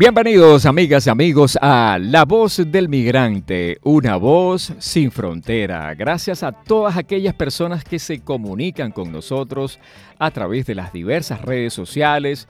Bienvenidos amigas y amigos a La Voz del Migrante, una voz sin frontera. Gracias a todas aquellas personas que se comunican con nosotros a través de las diversas redes sociales.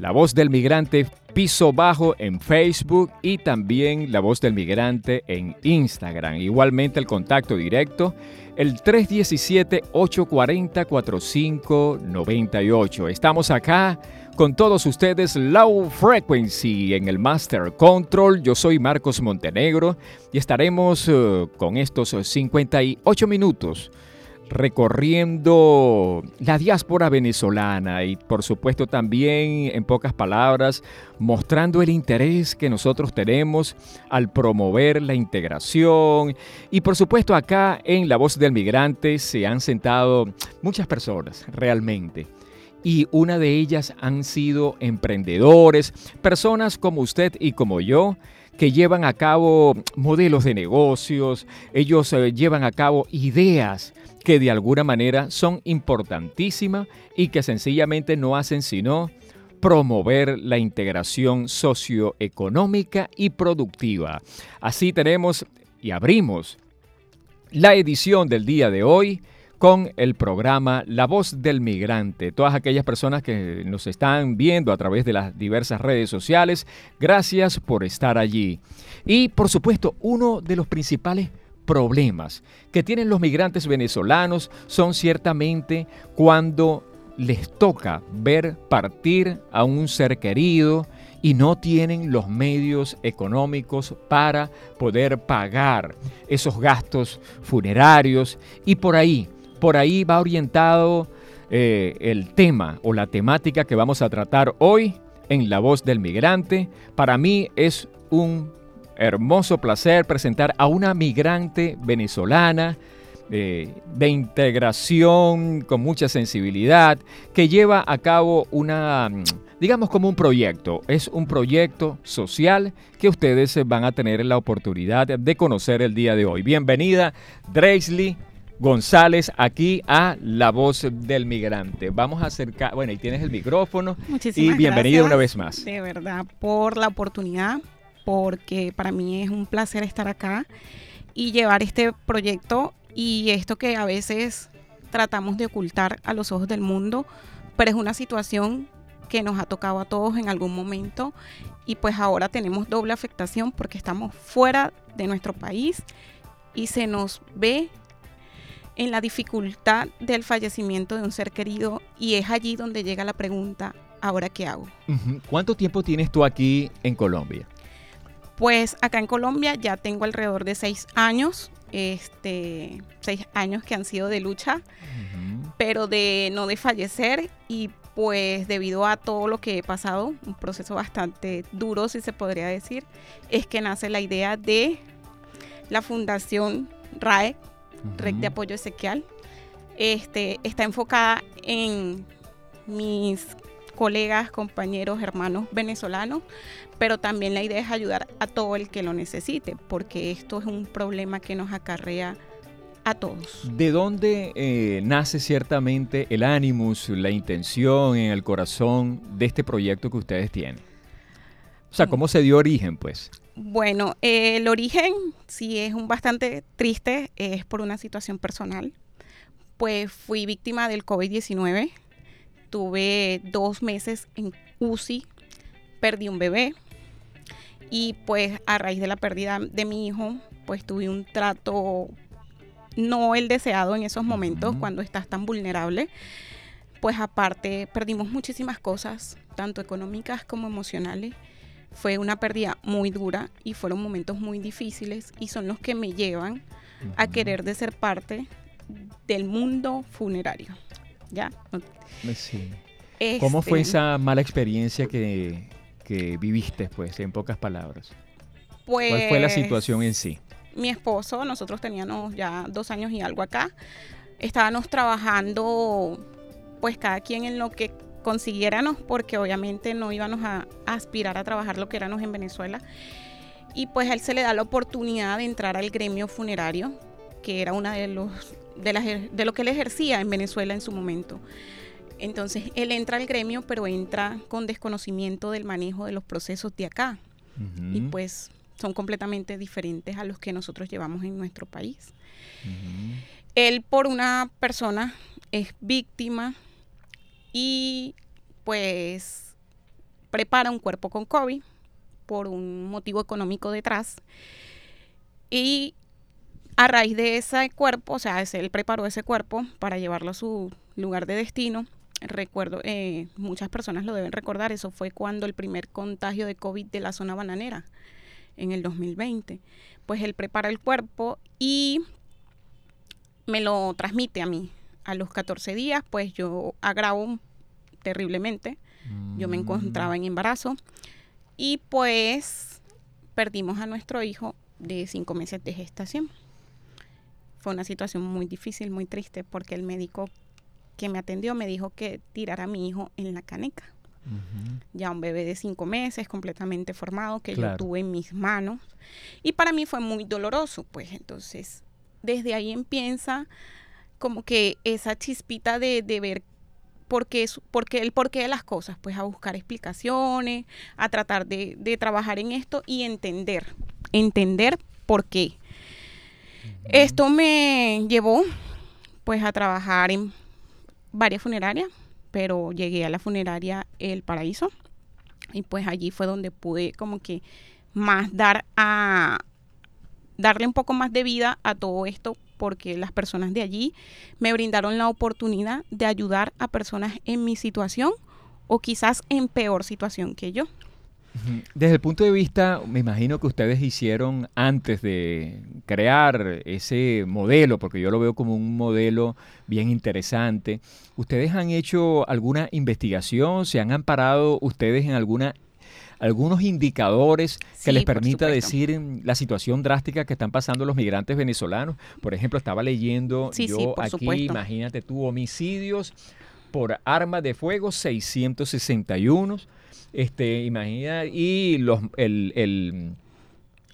La Voz del Migrante Piso Bajo en Facebook y también La Voz del Migrante en Instagram. Igualmente el contacto directo el 317-840-4598. Estamos acá con todos ustedes Low Frequency en el Master Control. Yo soy Marcos Montenegro y estaremos eh, con estos 58 minutos recorriendo la diáspora venezolana y por supuesto también en pocas palabras mostrando el interés que nosotros tenemos al promover la integración y por supuesto acá en La Voz del Migrante se han sentado muchas personas realmente y una de ellas han sido emprendedores, personas como usted y como yo, que llevan a cabo modelos de negocios, ellos eh, llevan a cabo ideas que de alguna manera son importantísimas y que sencillamente no hacen sino promover la integración socioeconómica y productiva. Así tenemos y abrimos la edición del día de hoy con el programa La Voz del Migrante. Todas aquellas personas que nos están viendo a través de las diversas redes sociales, gracias por estar allí. Y por supuesto, uno de los principales problemas que tienen los migrantes venezolanos son ciertamente cuando les toca ver partir a un ser querido y no tienen los medios económicos para poder pagar esos gastos funerarios y por ahí por ahí va orientado eh, el tema o la temática que vamos a tratar hoy en La Voz del Migrante. Para mí es un hermoso placer presentar a una migrante venezolana eh, de integración con mucha sensibilidad que lleva a cabo una, digamos como un proyecto. Es un proyecto social que ustedes van a tener la oportunidad de conocer el día de hoy. Bienvenida, Draisley González aquí a La Voz del Migrante. Vamos a acercar, bueno, y tienes el micrófono Muchísimas y bienvenida una vez más. De verdad, por la oportunidad, porque para mí es un placer estar acá y llevar este proyecto y esto que a veces tratamos de ocultar a los ojos del mundo, pero es una situación que nos ha tocado a todos en algún momento y pues ahora tenemos doble afectación porque estamos fuera de nuestro país y se nos ve en la dificultad del fallecimiento de un ser querido y es allí donde llega la pregunta, ¿ahora qué hago? ¿Cuánto tiempo tienes tú aquí en Colombia? Pues acá en Colombia ya tengo alrededor de seis años, este, seis años que han sido de lucha, pero de no de fallecer y pues debido a todo lo que he pasado, un proceso bastante duro si se podría decir, es que nace la idea de la Fundación RAE, Red de Apoyo Ezequiel. Este, está enfocada en mis colegas, compañeros, hermanos venezolanos, pero también la idea es ayudar a todo el que lo necesite, porque esto es un problema que nos acarrea a todos. ¿De dónde eh, nace ciertamente el ánimos, la intención en el corazón de este proyecto que ustedes tienen? O sea, ¿cómo se dio origen, pues? Bueno, el origen sí es un bastante triste, es por una situación personal. Pues fui víctima del COVID-19, tuve dos meses en UCI, perdí un bebé y pues a raíz de la pérdida de mi hijo, pues tuve un trato no el deseado en esos momentos cuando estás tan vulnerable. Pues aparte perdimos muchísimas cosas, tanto económicas como emocionales fue una pérdida muy dura y fueron momentos muy difíciles y son los que me llevan a querer de ser parte del mundo funerario. ¿Ya? Sí. ¿Cómo fue este, esa mala experiencia que, viviste, pues, en pocas palabras? ¿Cuál fue la pues, situación en sí? Mi esposo, nosotros teníamos ya dos años y algo acá, estábamos trabajando, pues, cada quien en lo que consiguiéramos, porque obviamente no íbamos a, aspirar a trabajar lo que éramos en Venezuela. Y pues a él se le da la oportunidad de entrar al gremio funerario, que era una de los de lo que él ejercía en Venezuela en su momento. Entonces él entra al gremio, pero entra con desconocimiento del manejo de los procesos de acá. Y pues son completamente diferentes a los que nosotros llevamos en nuestro país. Él por una persona es víctima y pues prepara un cuerpo con COVID por un motivo económico detrás. Y a raíz de ese cuerpo, o sea, él preparó ese cuerpo para llevarlo a su lugar de destino. Recuerdo, eh, muchas personas lo deben recordar, eso fue cuando el primer contagio de COVID de la zona bananera, en el 2020. Pues él prepara el cuerpo y me lo transmite a mí. A los 14 días, pues yo agravo terriblemente. Yo me mm. encontraba en embarazo y pues perdimos a nuestro hijo de cinco meses de gestación. Fue una situación muy difícil, muy triste, porque el médico que me atendió me dijo que tirara a mi hijo en la caneca. Ya un bebé de cinco meses, completamente formado, que yo tuve en mis manos. Y para mí fue muy doloroso, pues entonces desde ahí empieza como que esa chispita de, de ver por qué, porque el porqué de las cosas, pues a buscar explicaciones, a tratar de, de trabajar en esto y entender, entender por qué. Esto me llevó pues a trabajar en varias funerarias, pero llegué a la funeraria El Paraíso y pues allí fue donde pude como que más dar a darle un poco más de vida a todo esto porque las personas de allí me brindaron la oportunidad de ayudar a personas en mi situación o quizás en peor situación que yo. Desde el punto de vista, me imagino que ustedes hicieron antes de crear ese modelo, porque yo lo veo como un modelo bien interesante, ¿ustedes han hecho alguna investigación? ¿Se han amparado ustedes en alguna algunos indicadores que les permita decir la situación drástica que están pasando los migrantes venezolanos. Por ejemplo, estaba leyendo yo aquí, imagínate tú, homicidios por armas de fuego, 661. Este, imagina, y los, el, el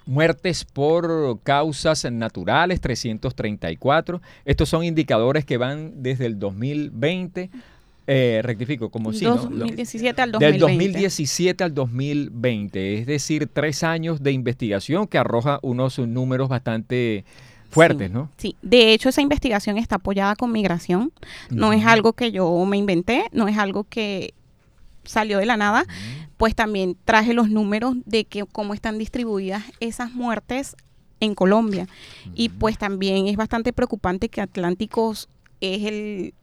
muertes por causas naturales, 334. Estos son indicadores que van desde el 2020 eh, rectifico, como si, ¿no? 2017 al 2020. Del 2017 al 2020, es decir, tres años de investigación que arroja unos números bastante fuertes, ¿no? Sí, de hecho esa investigación está apoyada con migración, no es algo que yo me inventé, no es algo que salió de la nada, pues también traje los números de que cómo están distribuidas esas muertes en Colombia. Y pues también es bastante preocupante que Atlánticos es el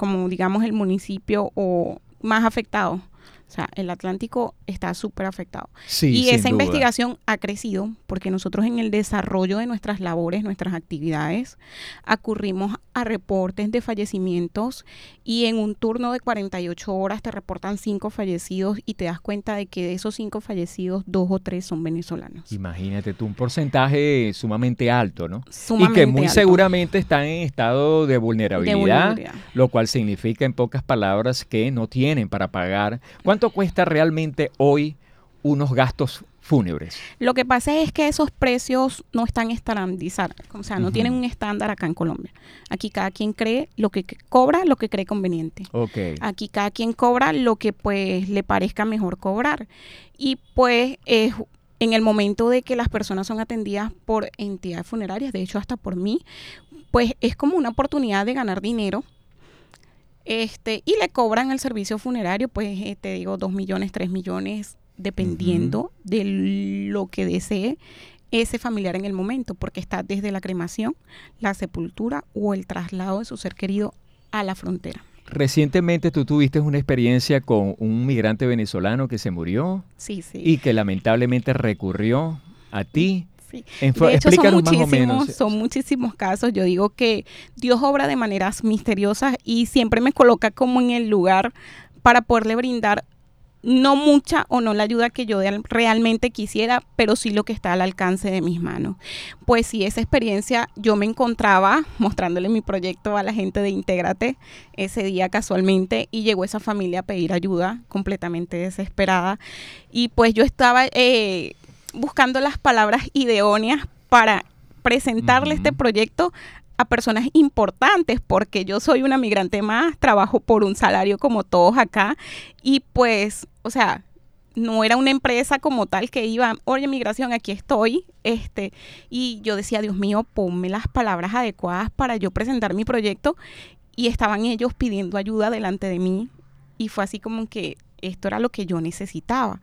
como digamos el municipio o más afectado o sea, el Atlántico está súper afectado. y esa investigación ha crecido porque nosotros en el desarrollo de nuestras labores, nuestras actividades, acurrimos a reportes de fallecimientos y en un turno de 48 horas te reportan cinco fallecidos y te das cuenta de que de esos cinco fallecidos, dos o tres son venezolanos. Imagínate tú, un porcentaje sumamente alto, ¿no? y que muy seguramente están en estado de vulnerabilidad, de vulnerabilidad, lo cual significa en pocas palabras que no tienen para pagar. ¿Cuánto cuesta realmente hoy unos gastos fúnebres? Lo que pasa es que esos precios no están estandarizados, o sea, no tienen un estándar acá en Colombia. Aquí cada quien cree lo que cobra, lo que cree conveniente. Okay. Aquí cada quien cobra lo que pues le parezca mejor cobrar. Y pues es en el momento de que las personas son atendidas por entidades funerarias, de hecho hasta por mí, pues es como una oportunidad de ganar dinero este, y le cobran el servicio funerario, pues eh, te digo, dos millones, tres millones, dependiendo de lo que desee ese familiar en el momento, porque está desde la cremación, la sepultura o el traslado de su ser querido a la frontera. Recientemente tú tuviste una experiencia con un migrante venezolano que se murió sí, sí. y que lamentablemente recurrió a ti de hecho, son muchísimos, son muchísimos casos. Yo digo que Dios obra de maneras misteriosas y siempre me coloca como en el lugar para poderle brindar no mucha o no la ayuda que yo realmente quisiera, pero sí lo que está al alcance de mis manos. Pues sí, esa experiencia yo me encontraba mostrándole mi proyecto a la gente de Intégrate ese día casualmente y llegó esa familia a pedir ayuda completamente desesperada y pues yo estaba eh, buscando las palabras ideóneas para presentarle este proyecto a personas importantes porque yo soy una migrante más, trabajo por un salario como todos acá y pues, o sea, no era una empresa como tal que iba, oye, migración, aquí estoy, este, y yo decía, Dios mío, ponme las palabras adecuadas para yo presentar mi proyecto y estaban ellos pidiendo ayuda delante de mí y fue así como que esto era lo que yo necesitaba.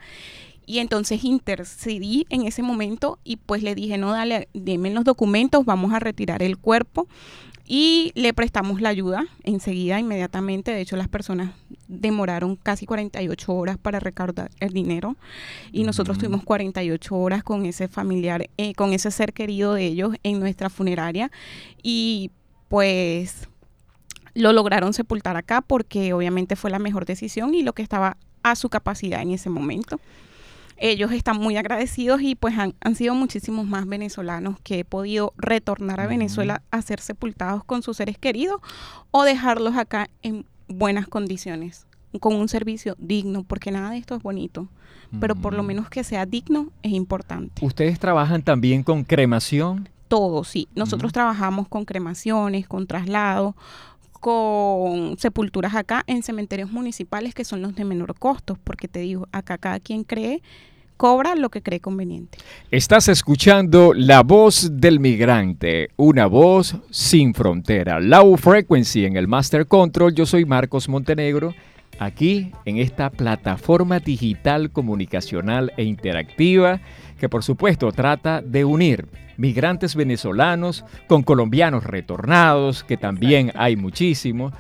Y entonces intercedí en ese momento y pues le dije, no, dale, denme los documentos, vamos a retirar el cuerpo. Y le prestamos la ayuda enseguida, inmediatamente. De hecho, las personas demoraron casi 48 horas para recaudar el dinero. Y nosotros tuvimos 48 horas con ese familiar, eh, con ese ser querido de ellos en nuestra funeraria. Y pues lo lograron sepultar acá porque obviamente fue la mejor decisión y lo que estaba a su capacidad en ese momento ellos están muy agradecidos y pues han, sido muchísimos más venezolanos que he podido retornar a Venezuela a ser sepultados con sus seres queridos o dejarlos acá en buenas condiciones, con un servicio digno, porque nada de esto es bonito, pero por lo menos que sea digno es importante. ¿Ustedes trabajan también con cremación? Todo, sí. Nosotros trabajamos con cremaciones, con traslados, con sepulturas acá en cementerios municipales que son los de menor costo, porque te digo, acá cada quien cree cobra lo que cree conveniente. Estás escuchando La Voz del Migrante, una voz sin frontera. Low Frequency en el Master Control. Yo soy Marcos Montenegro, aquí en esta plataforma digital comunicacional e interactiva que por supuesto trata de unir migrantes venezolanos con colombianos retornados, que también hay muchísimos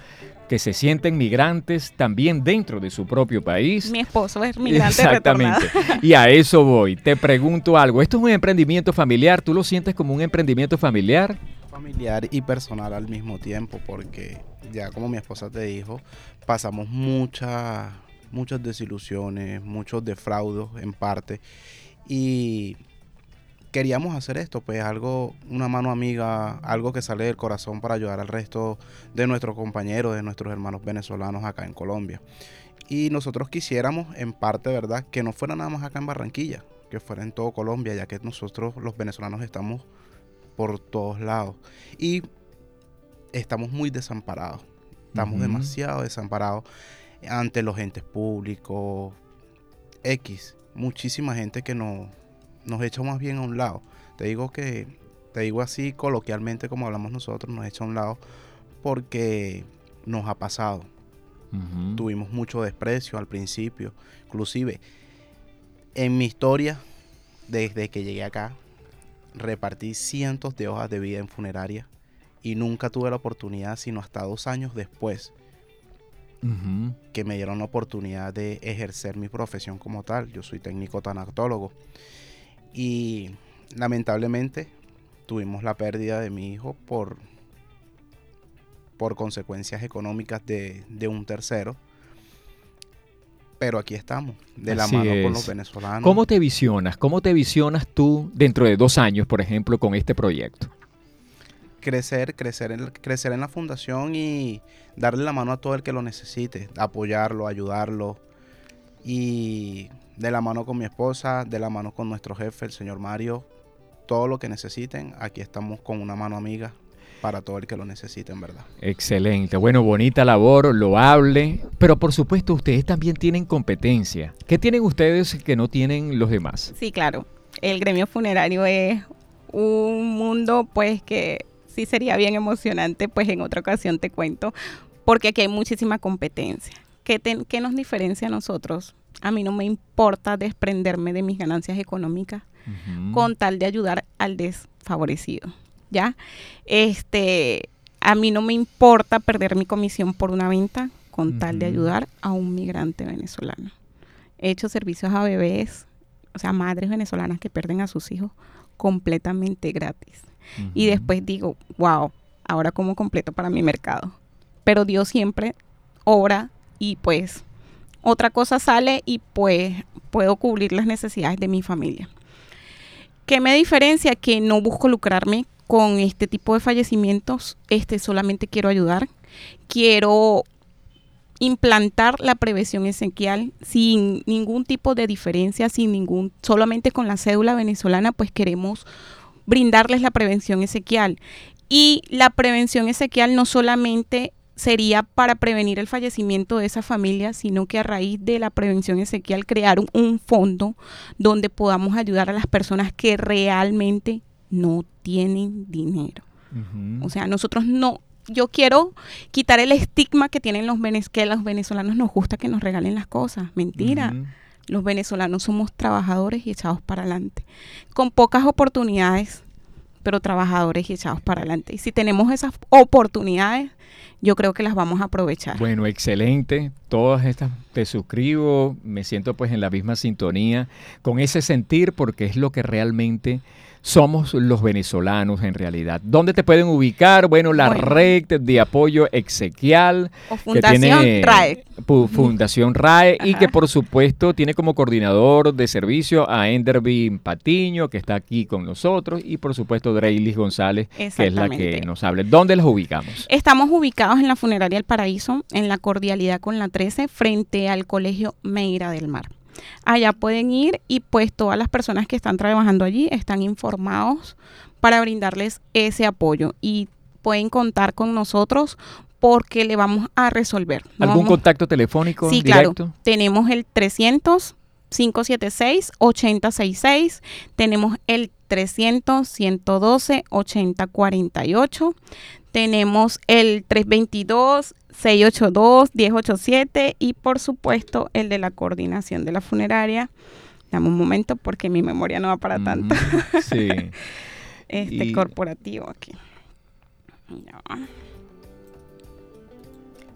que se sienten migrantes también dentro de su propio país. Mi esposo es migrante Exactamente. Y a eso voy. Te pregunto algo. ¿Esto es un emprendimiento familiar? ¿Tú lo sientes como un emprendimiento familiar? Familiar y personal al mismo tiempo, porque ya como mi esposa te dijo, pasamos muchas muchas desilusiones, muchos defraudos en parte y queríamos hacer esto, pues algo, una mano amiga, algo que sale del corazón para ayudar al resto de nuestros compañeros, de nuestros hermanos venezolanos acá en Colombia. Y nosotros quisiéramos, en parte, ¿verdad?, que no fuera nada más acá en Barranquilla, que fuera en todo Colombia, ya que nosotros los venezolanos estamos por todos lados. Y estamos muy desamparados, estamos demasiado desamparados ante los entes públicos, X muchísima gente que no, nos echa más bien a un lado. Te digo que, te digo así coloquialmente como hablamos nosotros, nos echa a un lado porque nos ha pasado. Tuvimos mucho desprecio al principio. Inclusive, en mi historia, desde que llegué acá, repartí cientos de hojas de vida en funeraria y nunca tuve la oportunidad, sino hasta dos años después, que me dieron la oportunidad de ejercer mi profesión como tal. Yo soy técnico tanatólogo. Y lamentablemente tuvimos la pérdida de mi hijo por, por consecuencias económicas de, un tercero. Pero aquí estamos, de la mano con los venezolanos. ¿Cómo te visionas? ¿Cómo te visionas tú dentro de dos años, por ejemplo, con este proyecto? Crecer, crecer en, crecer en la fundación y darle la mano a todo el que lo necesite, apoyarlo, ayudarlo. Y de la mano con mi esposa, de la mano con nuestro jefe, el señor Mario, todo lo que necesiten, aquí estamos con una mano amiga para todo el que lo necesite, en verdad. Excelente, bueno, bonita labor, loable, pero por supuesto ustedes también tienen competencia. ¿Qué tienen ustedes que no tienen los demás? Sí, claro. El gremio funerario es un mundo pues que sí sería bien emocionante, pues en otra ocasión te cuento, porque aquí hay muchísima competencia. ¿Qué, ¿Qué, nos diferencia a nosotros? A mí no me importa desprenderme de mis ganancias económicas con tal de ayudar al desfavorecido, ¿ya? Este, a mí no me importa perder mi comisión por una venta con tal de ayudar a un migrante venezolano. He hecho servicios a bebés, o sea, madres venezolanas que pierden a sus hijos completamente gratis y después digo, wow, ahora como completo para mi mercado. Pero Dios siempre obra y pues otra cosa sale y pues puedo cubrir las necesidades de mi familia. ¿Qué me diferencia? Que no busco lucrarme con este tipo de fallecimientos, este solamente quiero ayudar, quiero implantar la prevención esencial sin ningún tipo de diferencia, sin ningún, solamente con la cédula venezolana, pues queremos brindarles la prevención esequial. Y la prevención Ezequiel no solamente sería para prevenir el fallecimiento de esa familia, sino que a raíz de la prevención Ezequiel crear un, un, fondo donde podamos ayudar a las personas que realmente no tienen dinero. Uh -huh. O sea, nosotros no, yo quiero quitar el estigma que tienen los venezolanos, que a los venezolanos nos gusta que nos regalen las cosas. Mentira. Uh -huh. Los venezolanos somos trabajadores y echados para adelante, con pocas oportunidades, pero trabajadores y echados para adelante. Y si tenemos esas oportunidades, yo creo que las vamos a aprovechar. Bueno, excelente. Todas estas te suscribo, me siento pues en la misma sintonía, con ese sentir porque es lo que realmente somos los venezolanos en realidad. ¿Dónde te pueden ubicar? Bueno, la bueno. red de apoyo exequial. O Fundación que tiene, RAE. Fundación RAE Ajá. y que por supuesto tiene como coordinador de servicio a Enderby Patiño, que está aquí con nosotros, y por supuesto Dreylis González, que es la que nos habla. ¿Dónde las ubicamos? Estamos ubicados en la Funeraria El Paraíso, en la Cordialidad con la 13, frente al Colegio Meira del Mar. Allá pueden ir y pues todas las personas que están trabajando allí están informados para brindarles ese apoyo y pueden contar con nosotros porque le vamos a resolver. ¿Algún vamos... contacto telefónico? Sí, directo? claro. Tenemos el 300 576 8066, tenemos el 300 112 8048, tenemos el 322 682-1087 y por supuesto el de la coordinación de la funeraria. Dame un momento porque mi memoria no va para tanto. Mm, sí. este y... corporativo aquí. No.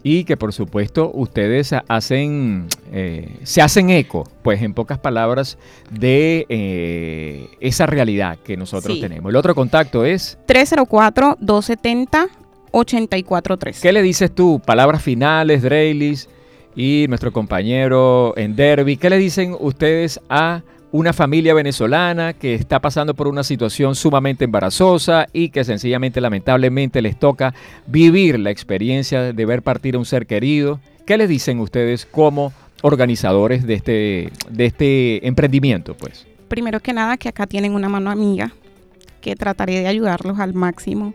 Y que por supuesto ustedes hacen, eh, se hacen eco, pues en pocas palabras, de eh, esa realidad que nosotros Sí. tenemos. El otro contacto es, 304-270 843. ¿qué le dices tú? Palabras finales, Dreylis y nuestro compañero en Derby. ¿Qué le dicen ustedes a una familia venezolana que está pasando por una situación sumamente embarazosa y que sencillamente, lamentablemente, les toca vivir la experiencia de ver partir a un ser querido? ¿Qué les dicen ustedes como organizadores de este, de este emprendimiento? Pues? Primero que nada, que acá tienen una mano amiga, que trataré de ayudarlos al máximo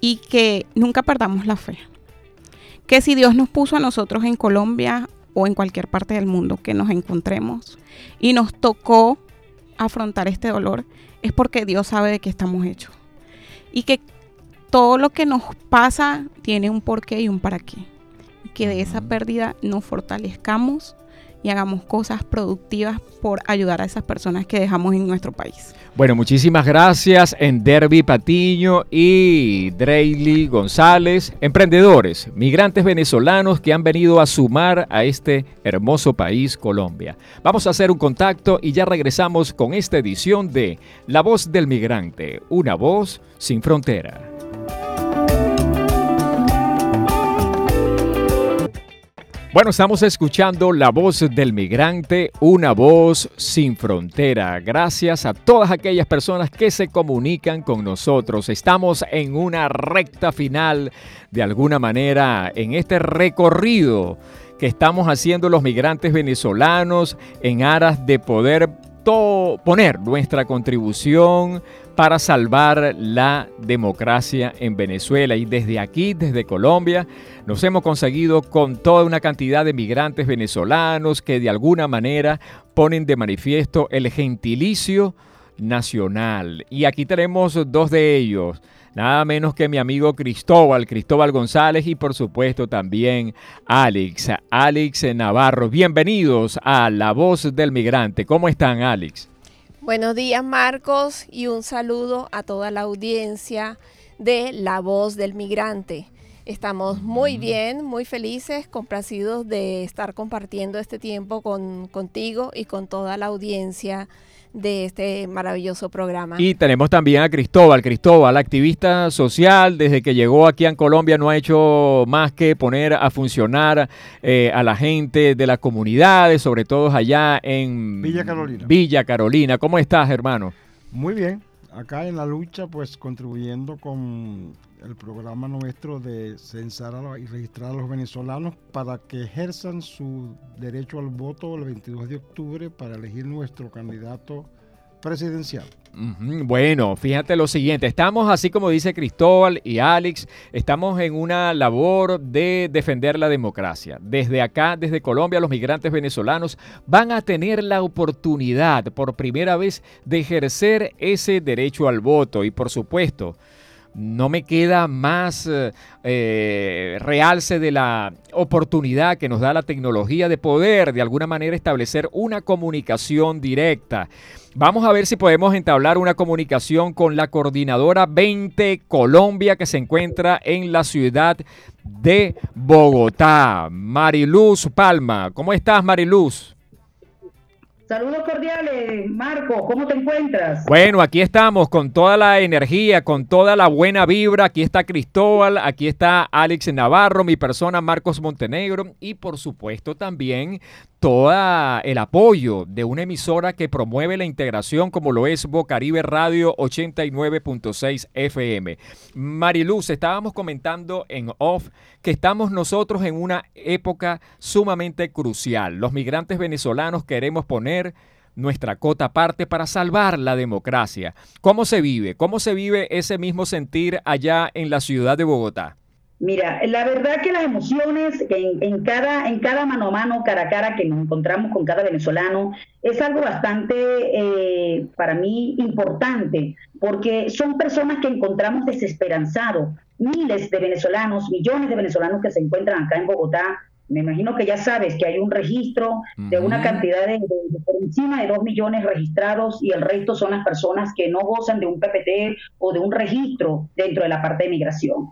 y que nunca perdamos la fe. Que si Dios nos puso a nosotros en Colombia o en cualquier parte del mundo que nos encontremos y nos tocó afrontar este dolor, es porque Dios sabe de qué estamos hechos. Y que todo lo que nos pasa tiene un porqué y un para qué. Que de esa pérdida nos fortalezcamos y hagamos cosas productivas por ayudar a esas personas que dejamos en nuestro país. Bueno, muchísimas gracias en Derby Patiño y Dreyli González, emprendedores, migrantes venezolanos que han venido a sumar a este hermoso país, Colombia. Vamos a hacer un contacto y ya regresamos con esta edición de La Voz del Migrante, una voz sin frontera. Bueno, estamos escuchando la voz del migrante, una voz sin frontera. Gracias a todas aquellas personas que se comunican con nosotros. Estamos en una recta final, de alguna manera, en este recorrido que estamos haciendo los migrantes venezolanos en aras de poder poner nuestra contribución para salvar la democracia en Venezuela. Y desde aquí, desde Colombia, nos hemos conseguido con toda una cantidad de migrantes venezolanos que de alguna manera ponen de manifiesto el gentilicio nacional. Y aquí tenemos dos de ellos. Nada menos que mi amigo Cristóbal, Cristóbal González y por supuesto también Alex, Alex Navarro. Bienvenidos a La Voz del Migrante. ¿Cómo están, Alex? Buenos días Marcos y un saludo a toda la audiencia de La Voz del Migrante. Estamos muy bien, muy felices, complacidos de estar compartiendo este tiempo con, contigo y con toda la audiencia de este maravilloso programa. Y tenemos también a Cristóbal, Cristóbal, activista social, desde que llegó aquí en Colombia no ha hecho más que poner a funcionar eh, a la gente de las comunidades, sobre todo allá en Villa Carolina. Villa Carolina. ¿Cómo estás, hermano? Muy bien, acá en la lucha, pues contribuyendo con el programa nuestro de censar a, y registrar a los venezolanos para que ejerzan su derecho al voto el 22 de octubre para elegir nuestro candidato presidencial. Bueno, fíjate lo siguiente, estamos así como dice Cristóbal y Alex, estamos en una labor de defender la democracia. Desde acá, desde Colombia, los migrantes venezolanos van a tener la oportunidad por primera vez de ejercer ese derecho al voto y por supuesto, no me queda más eh, realce de la oportunidad que nos da la tecnología de poder de alguna manera establecer una comunicación directa. Vamos a ver si podemos entablar una comunicación con la coordinadora 20 Colombia que se encuentra en la ciudad de Bogotá. Mariluz Palma. ¿Cómo estás, Mariluz? Saludos cordiales, Marco, ¿cómo te encuentras? Bueno, aquí estamos con toda la energía, con toda la buena vibra. Aquí está Cristóbal, aquí está Alex Navarro, mi persona Marcos Montenegro y por supuesto también todo el apoyo de una emisora que promueve la integración como lo es Bocaribe Radio 89.6 FM. Mariluz, estábamos comentando en off que estamos nosotros en una época sumamente crucial. Los migrantes venezolanos queremos poner nuestra cota aparte para salvar la democracia. ¿Cómo se vive? ¿Cómo se vive ese mismo sentir allá en la ciudad de Bogotá? Mira, la verdad que las emociones en, cada, en cada mano a mano, cara a cara que nos encontramos con cada venezolano, es algo bastante, eh, para mí, importante, porque son personas que encontramos desesperanzados. Miles de venezolanos, millones de venezolanos que se encuentran acá en Bogotá. Me imagino que ya sabes que hay un registro de una cantidad de, por encima de dos millones registrados y el resto son las personas que no gozan de un PPT o de un registro dentro de la parte de migración.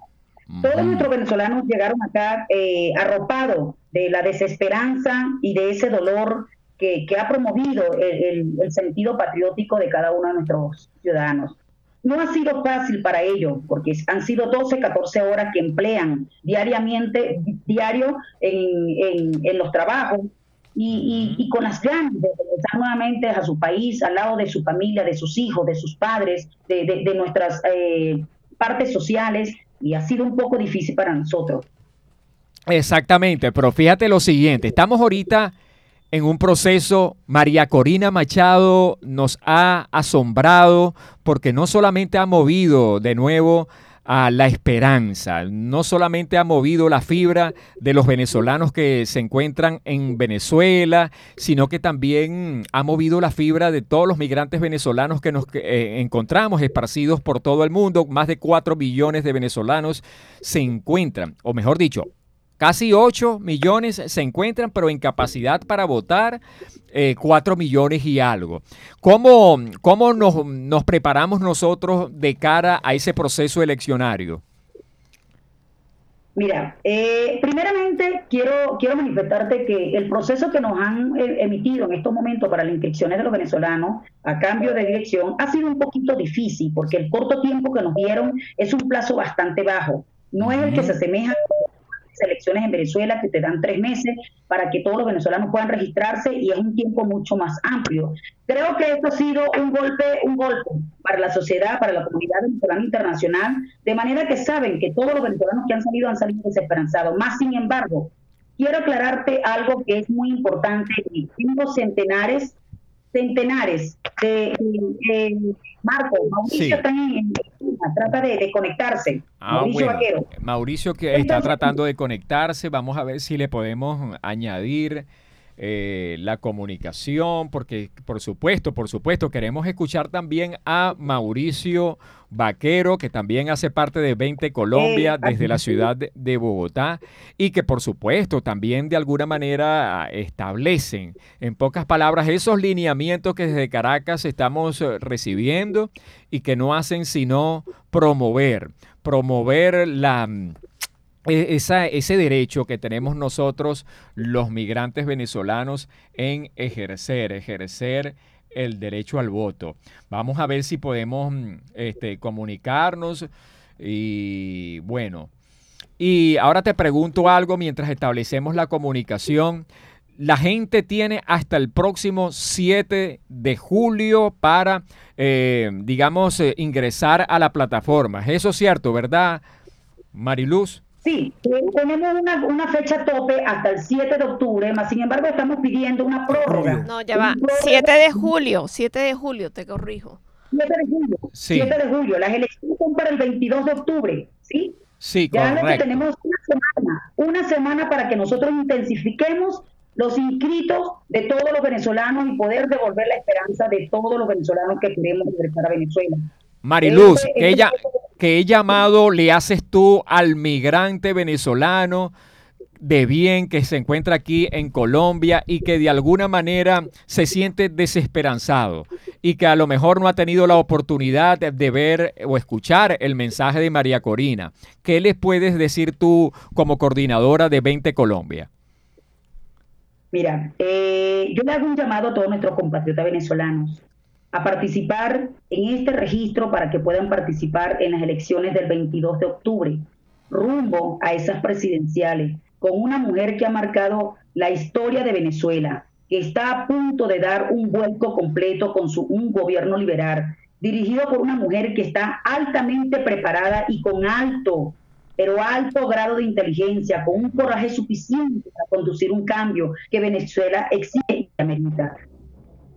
Todos nuestros venezolanos llegaron acá eh, arropados de la desesperanza y de ese dolor que, ha promovido el, sentido patriótico de cada uno de nuestros ciudadanos. No ha sido fácil para ellos, porque han sido 12, 14 horas que emplean diariamente, diario en, los trabajos y, con las ganas de regresar nuevamente a su país, al lado de su familia, de sus hijos, de sus padres, de, nuestras eh, partes sociales y ha sido un poco difícil para nosotros. Exactamente, pero fíjate lo siguiente, estamos ahorita en un proceso, María Corina Machado nos ha asombrado porque no solamente ha movido de nuevo a la esperanza. No solamente ha movido la fibra de los venezolanos que se encuentran en Venezuela, sino que también ha movido la fibra de todos los migrantes venezolanos que nos eh, encontramos esparcidos por todo el mundo. Más de 4 millones de venezolanos se encuentran, o mejor dicho, Casi 8 millones se encuentran, pero en capacidad para votar eh, 4 millones y algo. ¿Cómo, cómo nos, nos, preparamos nosotros de cara a ese proceso eleccionario? Mira, eh, primeramente quiero, quiero manifestarte que el proceso que nos han eh, emitido en estos momentos para las inscripciones de los venezolanos a cambio de dirección ha sido un poquito difícil porque el corto tiempo que nos dieron es un plazo bastante bajo. No es el que se asemeja elecciones en Venezuela que te dan tres meses para que todos los venezolanos puedan registrarse y es un tiempo mucho más amplio. Creo que esto ha sido un golpe, un golpe para la sociedad, para la comunidad venezolana internacional, de manera que saben que todos los venezolanos que han salido han salido desesperanzados. Más sin embargo, quiero aclararte algo que es muy importante. Tengo centenares centenares de, Marco, Mauricio está en, trata de, conectarse. Ah, Mauricio Vaquero. Mauricio que está tratando de conectarse, vamos a ver si le podemos añadir eh, la comunicación, porque por supuesto, por supuesto, queremos escuchar también a Mauricio Vaquero, que también hace parte de 20 Colombia desde la ciudad de Bogotá y que por supuesto también de alguna manera establecen, en pocas palabras, esos lineamientos que desde Caracas estamos eh, recibiendo y que no hacen sino promover, promover la e, ese derecho que tenemos nosotros, los migrantes venezolanos, en ejercer, ejercer el derecho al voto. Vamos a ver si podemos mm, este, comunicarnos y bueno. Y ahora te pregunto algo mientras establecemos la comunicación. La gente tiene hasta el próximo 7 de julio para, eh, digamos, eh, ingresar a la plataforma. Eso es cierto, ¿verdad, Mariluz? Sí, tenemos una, una, fecha tope hasta el 7 de octubre, más sin embargo estamos pidiendo una prórroga. No, ya va. 7 de julio, 7 de julio, te corrijo. 7 de julio. Sí. 7 de julio. Las elecciones son para el 22 de octubre, ¿sí? Sí, ya correcto. tenemos una semana, una semana para que nosotros intensifiquemos los inscritos de todos los venezolanos y poder devolver la esperanza de todos los venezolanos que queremos regresar a Venezuela. Mariluz, ¿qué, ella, ¿qué llamado le haces tú al migrante venezolano de bien que se encuentra aquí en Colombia y que de alguna manera se siente desesperanzado y que a lo mejor no ha tenido la oportunidad de ver o escuchar el mensaje de María Corina? ¿Qué les puedes decir tú como coordinadora de 20 Colombia? Mira, eh, yo le hago un llamado a todos nuestros compatriotas venezolanos a participar en este registro para que puedan participar en las elecciones del 22 de octubre, rumbo a esas presidenciales, con una mujer que ha marcado la historia de Venezuela, que está a punto de dar un vuelco completo con su, un gobierno liberal, dirigido por una mujer que está altamente preparada y con alto, pero alto grado de inteligencia, con un coraje suficiente para conducir un cambio que Venezuela exige y amerita.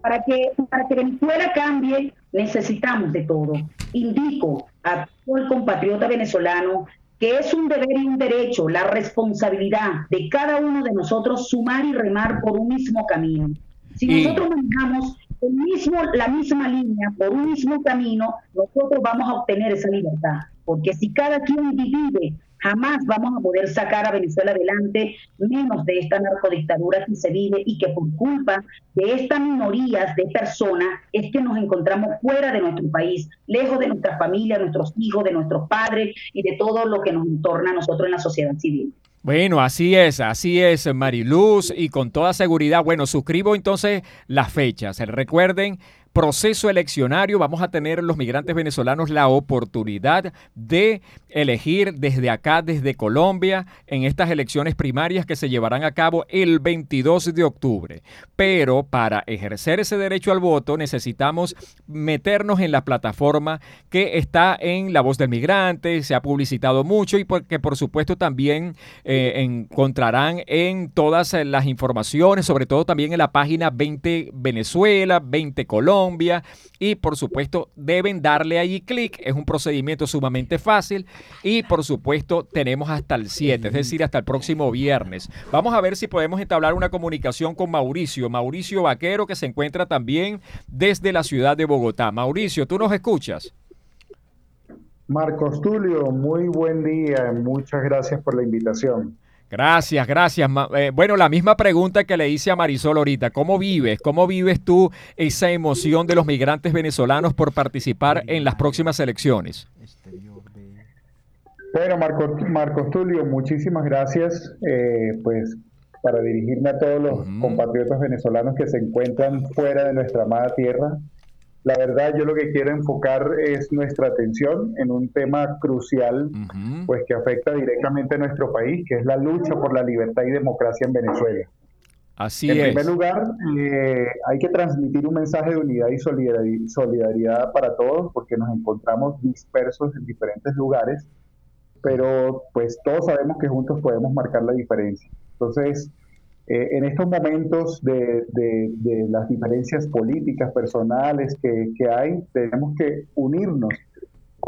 Para que, para que Venezuela cambie, necesitamos de todo. Indico a todo el compatriota venezolano que es un deber y un derecho, la responsabilidad de cada uno de nosotros sumar y remar por un mismo camino. Si nosotros manejamos el mismo, la misma línea, por un mismo camino, nosotros vamos a obtener esa libertad. Porque si cada quien divide Jamás vamos a poder sacar a Venezuela adelante, menos de esta narcodictadura que se vive y que por culpa de estas minorías de personas es que nos encontramos fuera de nuestro país, lejos de nuestra familia, nuestros hijos, de nuestros padres y de todo lo que nos entorna a nosotros en la sociedad civil. Bueno, así es, así es, Mariluz, y con toda seguridad, bueno, suscribo entonces las fechas. Recuerden, proceso eleccionario vamos a tener los migrantes venezolanos la oportunidad de elegir desde acá, desde Colombia, en estas elecciones primarias que se llevarán a cabo el 22 de octubre. Pero para ejercer ese derecho al voto necesitamos meternos en la plataforma que está en La Voz del Migrante, se ha publicitado mucho y que por supuesto también eh, encontrarán en todas las informaciones, sobre todo también en la página 20 Venezuela, 20 Colombia y por supuesto deben darle ahí clic. Es un procedimiento sumamente fácil y por supuesto tenemos hasta el 7, es decir, hasta el próximo viernes. Vamos a ver si podemos entablar una comunicación con Mauricio, Mauricio Vaquero que se encuentra también desde la ciudad de Bogotá. Mauricio, ¿tú nos escuchas? Marcos Tulio, muy buen día, muchas gracias por la invitación. Gracias, gracias. Eh, bueno, la misma pregunta que le hice a Marisol ahorita. ¿Cómo vives? ¿Cómo vives tú esa emoción de los migrantes venezolanos por participar en las próximas elecciones? Bueno, Marcos, Marcos Tulio, muchísimas gracias. Eh, pues para dirigirme a todos los compatriotas venezolanos que se encuentran fuera de nuestra amada tierra. La verdad, yo lo que quiero enfocar es nuestra atención en un tema crucial, pues que afecta directamente a nuestro país, que es la lucha por la libertad y democracia en Venezuela. Así en es. primer lugar, eh, hay que transmitir un mensaje de unidad y solidaridad para todos, porque nos encontramos dispersos en diferentes lugares, pero pues todos sabemos que juntos podemos marcar la diferencia. Entonces, eh, en estos momentos de, las diferencias políticas, personales que, hay, tenemos que unirnos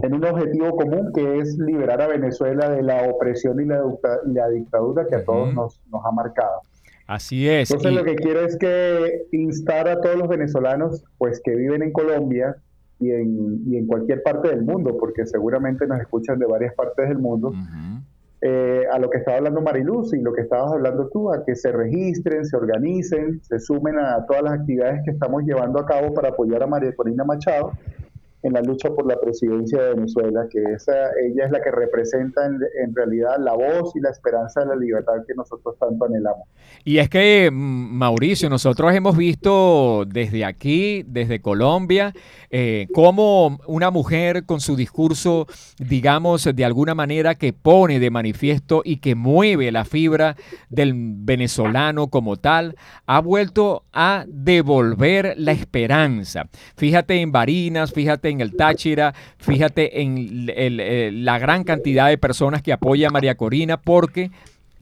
en un objetivo común que es liberar a Venezuela de la opresión y la, dictadura que a todos nos, ha marcado. Así es. Entonces lo que quiero es que instar a todos los venezolanos pues que viven en Colombia y en, cualquier parte del mundo, porque seguramente nos escuchan de varias partes del mundo, eh, a lo que estaba hablando Mariluz y lo que estabas hablando tú, a que se registren, se organicen, se sumen a todas las actividades que estamos llevando a cabo para apoyar a María Corina Machado en la lucha por la presidencia de Venezuela, que esa, ella es la que representa en, realidad la voz y la esperanza de la libertad que nosotros tanto anhelamos. Y es que, mm, Mauricio, nosotros hemos visto desde aquí, desde Colombia, eh, cómo una mujer con su discurso, digamos, de alguna manera que pone de manifiesto y que mueve la fibra del venezolano como tal, ha vuelto a devolver la esperanza. Fíjate en Barinas, fíjate en en el Táchira, fíjate en eh, la gran cantidad de personas que apoya a María Corina porque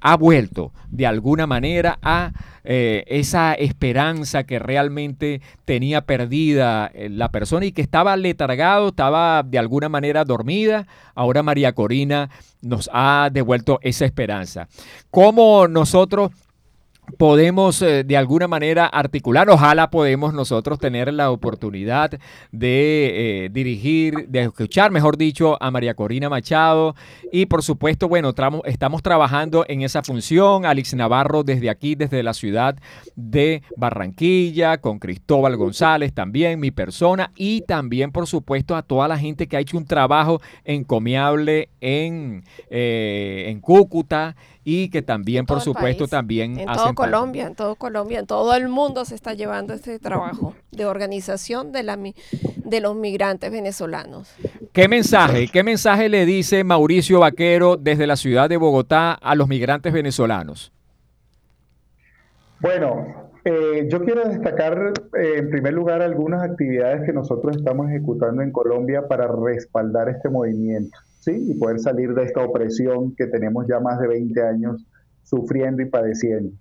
ha vuelto de alguna manera a eh, esa esperanza que realmente tenía perdida eh, la persona y que estaba letargado, estaba de alguna manera dormida. Ahora María Corina nos ha devuelto esa esperanza. ¿Cómo nosotros podemos eh, de alguna manera articular, ojalá podemos nosotros tener la oportunidad de eh, dirigir, de escuchar, mejor dicho, a María Corina Machado. Y por supuesto, bueno, estamos trabajando en esa función, Alex Navarro desde aquí, desde la ciudad de Barranquilla, con Cristóbal González también, mi persona. Y también por supuesto a toda la gente que ha hecho un trabajo encomiable en, eh, en Cúcuta y que también, por supuesto, también en todo Colombia, en todo Colombia, en todo el mundo se está llevando este trabajo de organización de, la, de los migrantes venezolanos. ¿Qué mensaje, qué mensaje le dice Mauricio Vaquero desde la ciudad de Bogotá a los migrantes venezolanos? Bueno, eh, yo quiero destacar eh, en primer lugar algunas actividades que nosotros estamos ejecutando en Colombia para respaldar este movimiento. ¿Sí? y poder salir de esta opresión que tenemos ya más de 20 años sufriendo y padeciendo.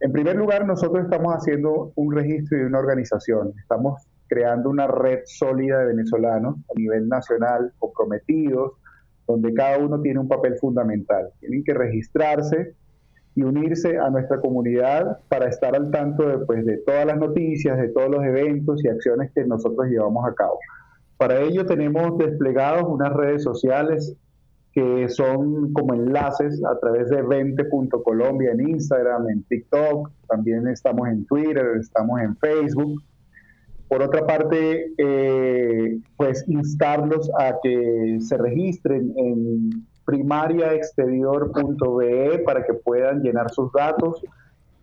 En primer lugar, nosotros estamos haciendo un registro y una organización. Estamos creando una red sólida de venezolanos a nivel nacional, comprometidos, donde cada uno tiene un papel fundamental. Tienen que registrarse y unirse a nuestra comunidad para estar al tanto de, pues, de todas las noticias, de todos los eventos y acciones que nosotros llevamos a cabo. Para ello tenemos desplegados unas redes sociales que son como enlaces a través de 20.colombia en Instagram, en TikTok, también estamos en Twitter, estamos en Facebook. Por otra parte, eh, pues instarlos a que se registren en primariaexterior.be para que puedan llenar sus datos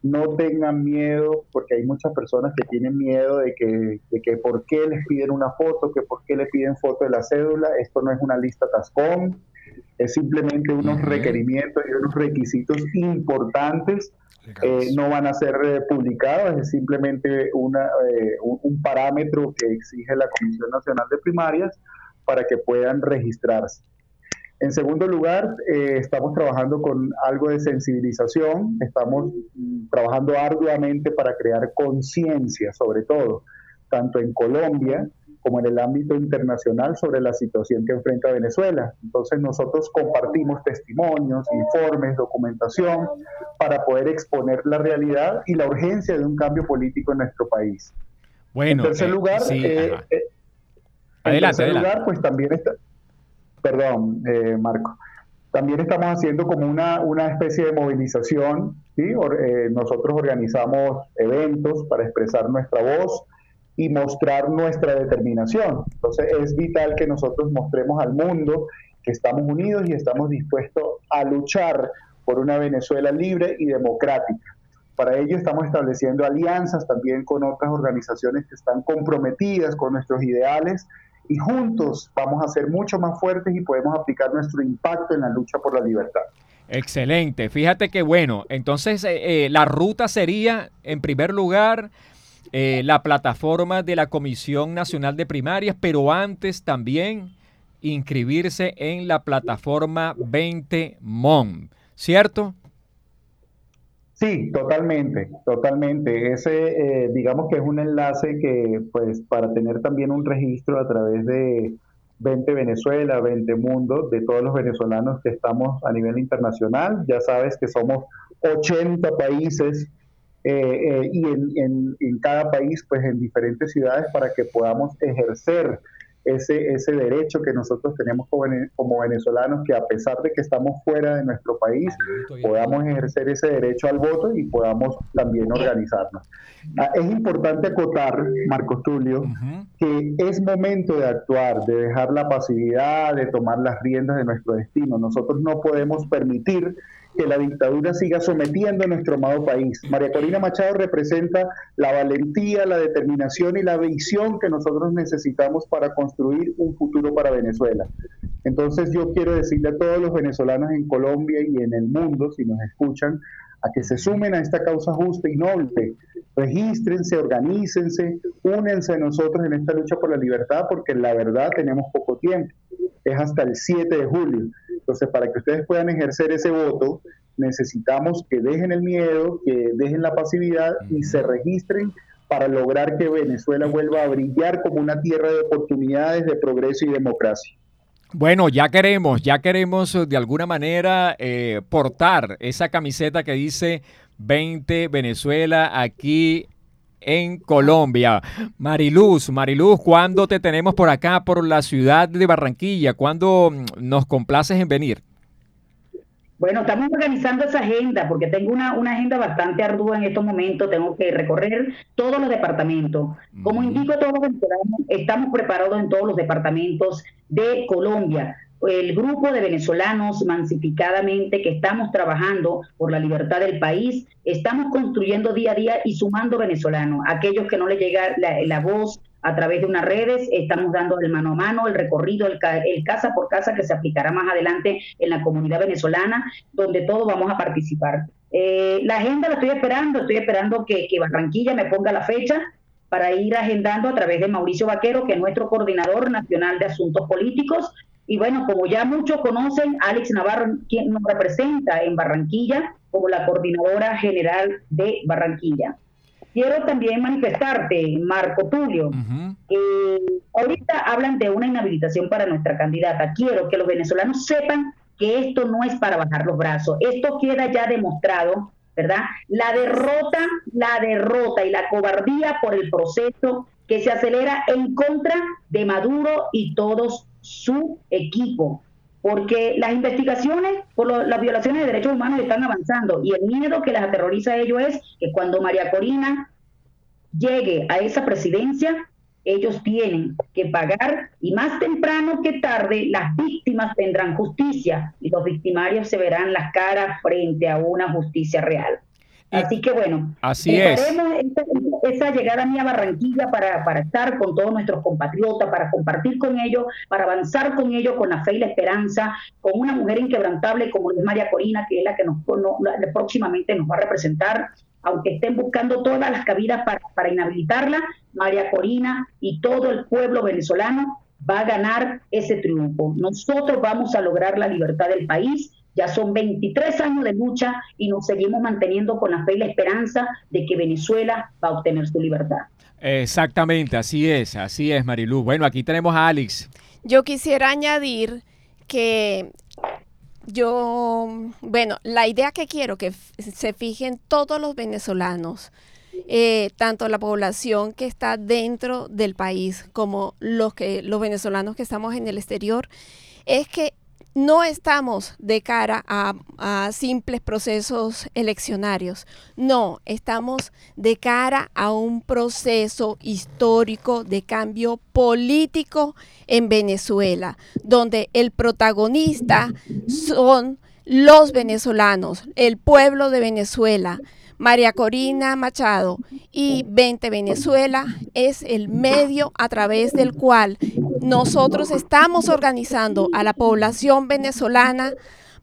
no tengan miedo, porque hay muchas personas que tienen miedo de que, de que por qué les piden una foto, que por qué le piden foto de la cédula. Esto no es una lista tascón, es simplemente unos requerimientos y unos requisitos importantes. Eh, no van a ser eh, publicados, es simplemente una, eh, un parámetro que exige la Comisión Nacional de Primarias para que puedan registrarse. En segundo lugar, eh, estamos trabajando con algo de sensibilización, estamos trabajando arduamente para crear conciencia, sobre todo, tanto en Colombia como en el ámbito internacional sobre la situación que enfrenta Venezuela. Entonces nosotros compartimos testimonios, informes, documentación para poder exponer la realidad y la urgencia de un cambio político en nuestro país. Bueno, en tercer lugar, eh, adelante, en tercer lugar, pues también está, Perdón, eh, Marco. También estamos haciendo como una, especie de movilización. ¿sí? Eh, nosotros organizamos eventos para expresar nuestra voz y mostrar nuestra determinación. Entonces es vital que nosotros mostremos al mundo que estamos unidos y estamos dispuestos a luchar por una Venezuela libre y democrática. Para ello estamos estableciendo alianzas también con otras organizaciones que están comprometidas con nuestros ideales y juntos vamos a ser mucho más fuertes y podemos aplicar nuestro impacto en la lucha por la libertad. Excelente. Fíjate que bueno, entonces eh, eh, la ruta sería, en primer lugar, eh, la plataforma de la Comisión Nacional de Primarias, pero antes también inscribirse en la plataforma 20 MON, ¿cierto? Sí, totalmente, totalmente. Ese, eh, digamos que es un enlace que, pues, para tener también un registro a través de 20 Venezuela, 20 Mundo, de todos los venezolanos que estamos a nivel internacional. Ya sabes que somos 80 países eh, eh, y en, en, cada país, pues, en diferentes ciudades para que podamos ejercer ese, ese derecho que nosotros tenemos como, venezolanos, que a pesar de que estamos fuera de nuestro país, podamos ejercer ese derecho al voto y podamos también organizarnos. Ah, es importante acotar, Marcos Tulio, que es momento de actuar, de dejar la pasividad, de tomar las riendas de nuestro destino. Nosotros no podemos permitir que la dictadura siga sometiendo a nuestro amado país. María Corina Machado representa la valentía, la determinación y la visión que nosotros necesitamos para construir un futuro para Venezuela. Entonces yo quiero decirle a todos los venezolanos en Colombia y en el mundo, si nos escuchan, a que se sumen a esta causa justa y noble regístrense, organícense, únense a nosotros en esta lucha por la libertad, porque la verdad tenemos poco tiempo. Es hasta el 7 de julio. Entonces, para que ustedes puedan ejercer ese voto, necesitamos que dejen el miedo, que dejen la pasividad y se registren para lograr que Venezuela vuelva a brillar como una tierra de oportunidades, de progreso y democracia. Bueno, ya queremos, ya queremos de alguna manera eh, portar esa camiseta que dice 20 Venezuela aquí en Colombia. Mariluz, Mariluz, ¿cuándo te tenemos por acá, por la ciudad de Barranquilla? ¿Cuándo mm, nos complaces en venir? Bueno, estamos organizando esa agenda porque tengo una, una, agenda bastante ardua en estos momentos. Tengo que recorrer todos los departamentos. Como indico todos los venezolanos, estamos preparados en todos los departamentos de Colombia el grupo de venezolanos mansificadamente que estamos trabajando por la libertad del país, estamos construyendo día a día y sumando venezolanos. Aquellos que no les llega la, voz a través de unas redes, estamos dando el mano a mano, el recorrido, el, casa por casa que se aplicará más adelante en la comunidad venezolana, donde todos vamos a participar. Eh, la agenda la estoy esperando, estoy esperando que, que Barranquilla me ponga la fecha para ir agendando a través de Mauricio Vaquero, que es nuestro coordinador nacional de asuntos políticos, y bueno, como ya muchos conocen, Alex Navarro, quien nos representa en Barranquilla como la coordinadora general de Barranquilla. Quiero también manifestarte, Marco Tulio, que ahorita hablan de una inhabilitación para nuestra candidata. Quiero que los venezolanos sepan que esto no es para bajar los brazos. Esto queda ya demostrado, ¿verdad? La derrota, la derrota y la cobardía por el proceso que se acelera en contra de Maduro y todos su equipo, porque las investigaciones por las violaciones de derechos humanos están avanzando y el miedo que las aterroriza a ellos es que cuando María Corina llegue a esa presidencia, ellos tienen que pagar y más temprano que tarde las víctimas tendrán justicia y los victimarios se verán las caras frente a una justicia real. Así que bueno, así es. Esa, llegada mía a Barranquilla para, para, estar con todos nuestros compatriotas, para compartir con ellos, para avanzar con ellos con la fe y la esperanza, con una mujer inquebrantable como es María Corina, que es la que nos, próximamente nos va a representar, aunque estén buscando todas las cabidas para, para inhabilitarla, María Corina y todo el pueblo venezolano va a ganar ese triunfo. Nosotros vamos a lograr la libertad del país ya son 23 años de lucha y nos seguimos manteniendo con la fe y la esperanza de que Venezuela va a obtener su libertad. Exactamente, así es, así es, Marilu. Bueno, aquí tenemos a Alex. Yo quisiera añadir que yo, bueno, la idea que quiero que se fijen todos los venezolanos, eh, tanto la población que está dentro del país como los que los venezolanos que estamos en el exterior, es que no estamos de cara a, simples procesos eleccionarios, no, estamos de cara a un proceso histórico de cambio político en Venezuela, donde el protagonista son los venezolanos, el pueblo de Venezuela, María Corina Machado y 20 Venezuela es el medio a través del cual nosotros estamos organizando a la población venezolana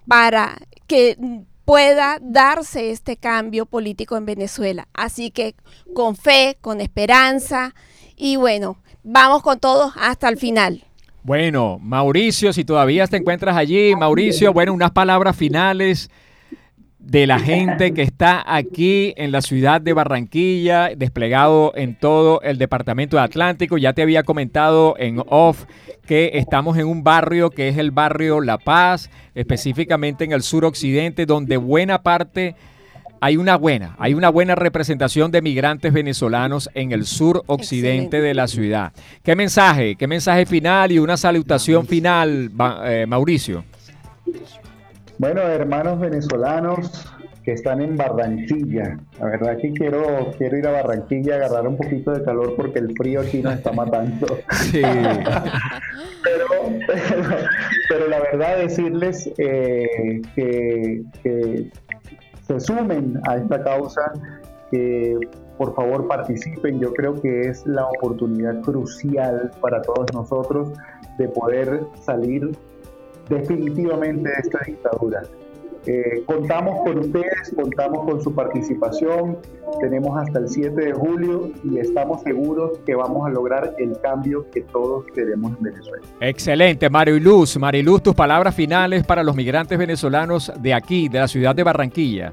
para que pueda darse este cambio político en Venezuela. Así que con fe, con esperanza y bueno, vamos con todos hasta el final. Bueno, Mauricio, si todavía te encuentras allí, Mauricio, bueno, unas palabras finales de la gente que está aquí en la ciudad de Barranquilla, desplegado en todo el departamento de Atlántico. Ya te había comentado en off que estamos en un barrio que es el barrio La Paz, específicamente en el suroccidente, donde buena parte hay una buena, hay una buena representación de migrantes venezolanos en el sur occidente de la ciudad. ¿Qué mensaje, qué mensaje final y una salutación final, eh, Mauricio? Bueno, hermanos venezolanos que están en Barranquilla, la verdad que quiero, quiero ir a Barranquilla a agarrar un poquito de calor porque el frío aquí nos está matando. Sí. pero, la verdad decirles eh, que, que se sumen a esta causa, que por favor participen. Yo creo que es la oportunidad crucial para todos nosotros de poder salir definitivamente de esta dictadura. Eh, contamos con ustedes, contamos con su participación, tenemos hasta el 7 de julio y estamos seguros que vamos a lograr el cambio que todos queremos en Venezuela. Excelente, Mario y Luz. Mariluz, tus palabras finales para los migrantes venezolanos de aquí, de la ciudad de Barranquilla.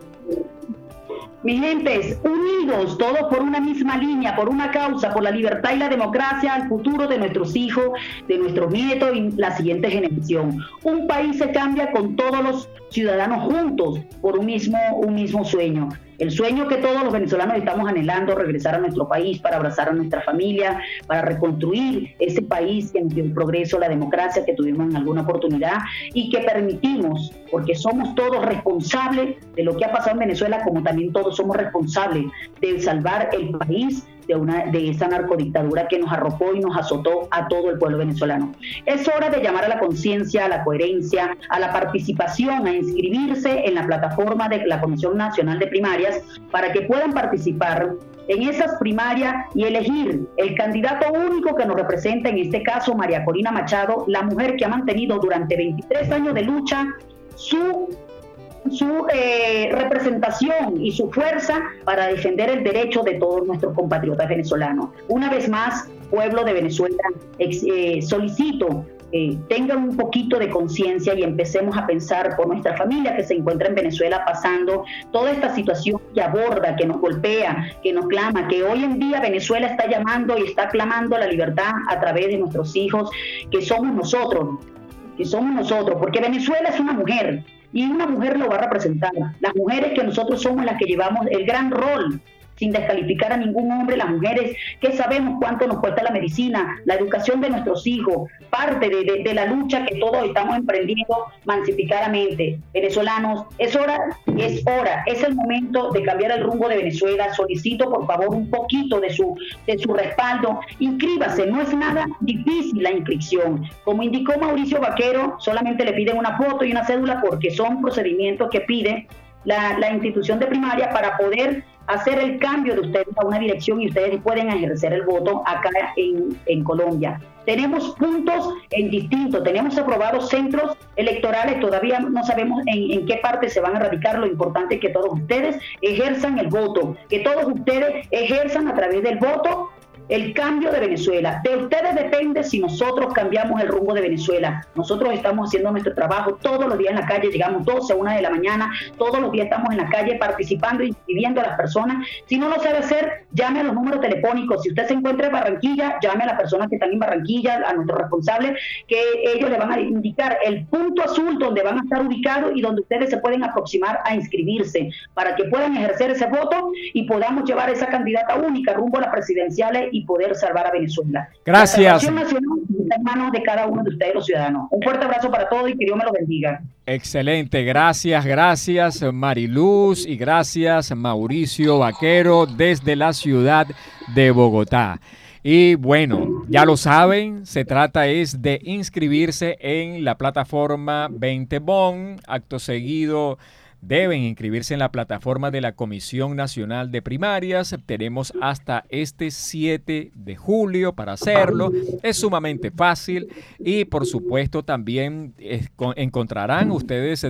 Mi gentes, unidos, todos por una misma línea, por una causa, por la libertad y la democracia, al futuro de nuestros hijos, de nuestros nietos y la siguiente generación. Un país se cambia con todos los ciudadanos juntos por un mismo, un mismo sueño. El sueño que todos los venezolanos estamos anhelando, regresar a nuestro país para abrazar a nuestra familia, para reconstruir ese país que nos dio el progreso, la democracia que tuvimos en alguna oportunidad y que permitimos, porque somos todos responsables de lo que ha pasado en Venezuela, como también todos somos responsables de salvar el país de, una, de esa narcodictadura que nos arropó y nos azotó a todo el pueblo venezolano. Es hora de llamar a la conciencia, a la coherencia, a la participación, a inscribirse en la plataforma de la Comisión Nacional de Primarias para que puedan participar en esas primarias y elegir el candidato único que nos representa, en este caso María Corina Machado, la mujer que ha mantenido durante 23 años de lucha su su eh, representación y su fuerza para defender el derecho de todos nuestros compatriotas venezolanos. Una vez más, pueblo de Venezuela, eh, solicito eh, tengan un poquito de conciencia y empecemos a pensar por nuestra familia que se encuentra en Venezuela pasando toda esta situación que aborda, que nos golpea, que nos clama, que hoy en día Venezuela está llamando y está clamando la libertad a través de nuestros hijos, que somos nosotros, que somos nosotros, porque Venezuela es una mujer, y una mujer lo va a representar. Las mujeres que nosotros somos las que llevamos el gran rol sin descalificar a ningún hombre, las mujeres que sabemos cuánto nos cuesta la medicina, la educación de nuestros hijos, parte de, la lucha que todos estamos emprendiendo mancificadamente. Venezolanos, es hora, es hora, es el momento de cambiar el rumbo de Venezuela. Solicito por favor un poquito de su, de su respaldo. Inscríbase, no es nada difícil la inscripción. Como indicó Mauricio Vaquero, solamente le piden una foto y una cédula porque son procedimientos que pide la, la institución de primaria para poder hacer el cambio de ustedes a una dirección y ustedes pueden ejercer el voto acá en, Colombia. Tenemos puntos en distintos, tenemos aprobados centros electorales, todavía no sabemos en, en, qué parte se van a radicar, lo importante es que todos ustedes ejerzan el voto, que todos ustedes ejerzan a través del voto el cambio de Venezuela. De ustedes depende si nosotros cambiamos el rumbo de Venezuela. Nosotros estamos haciendo nuestro trabajo todos los días en la calle, llegamos 12 a 1 de la mañana, todos los días estamos en la calle participando y a las personas. Si no lo sabe hacer, llame a los números telefónicos. Si usted se encuentra en Barranquilla, llame a las personas que están en Barranquilla, a nuestros responsables, que ellos le van a indicar el punto azul donde van a estar ubicados y donde ustedes se pueden aproximar a inscribirse para que puedan ejercer ese voto y podamos llevar esa candidata única rumbo a las presidenciales poder salvar a Venezuela. Gracias. La nacional está en manos de cada uno de ustedes, los ciudadanos. Un fuerte abrazo para todos y que Dios me lo bendiga. Excelente, gracias, gracias Mariluz y gracias Mauricio Vaquero desde la ciudad de Bogotá. Y bueno, ya lo saben, se trata es de inscribirse en la plataforma 20 Bon, acto seguido deben inscribirse en la plataforma de la Comisión Nacional de Primarias. Tenemos hasta este 7 de julio para hacerlo. Es sumamente fácil y por supuesto también encontrarán ustedes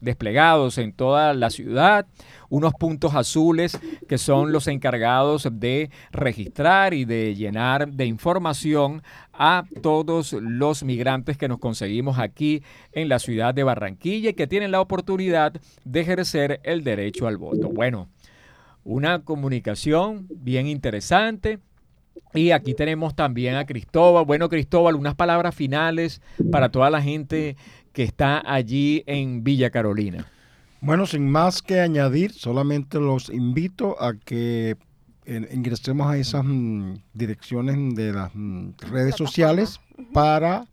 desplegados en toda la ciudad unos puntos azules que son los encargados de registrar y de llenar de información a todos los migrantes que nos conseguimos aquí en la ciudad de Barranquilla y que tienen la oportunidad de ejercer el derecho al voto. Bueno, una comunicación bien interesante. Y aquí tenemos también a Cristóbal. Bueno, Cristóbal, unas palabras finales para toda la gente que está allí en Villa Carolina. Bueno, sin más que añadir, solamente los invito a que ingresemos a esas mm, direcciones de las mm, redes sociales para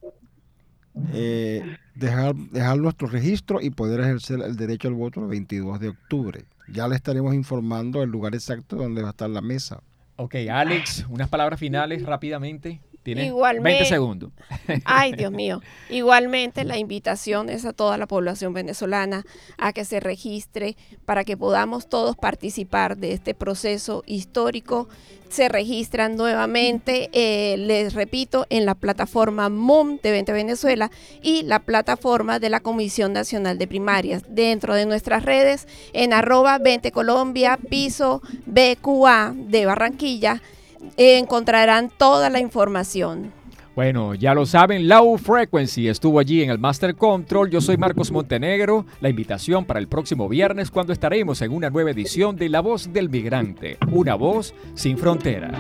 eh, dejar, dejar nuestro registro y poder ejercer el derecho al voto el 22 de octubre. Ya le estaremos informando el lugar exacto donde va a estar la mesa. Ok, Alex, unas palabras finales rápidamente. Igualmente. 20 segundos. Ay, Dios mío. Igualmente, la invitación es a toda la población venezolana a que se registre para que podamos todos participar de este proceso histórico. Se registran nuevamente, eh, les repito, en la plataforma MUM de 20 Venezuela y la plataforma de la Comisión Nacional de Primarias. Dentro de nuestras redes, en arroba 20 Colombia, piso BQA de Barranquilla, encontrarán toda la información. Bueno, ya lo saben, Low Frequency estuvo allí en el Master Control. Yo soy Marcos Montenegro. La invitación para el próximo viernes cuando estaremos en una nueva edición de La Voz del Migrante, una voz sin frontera.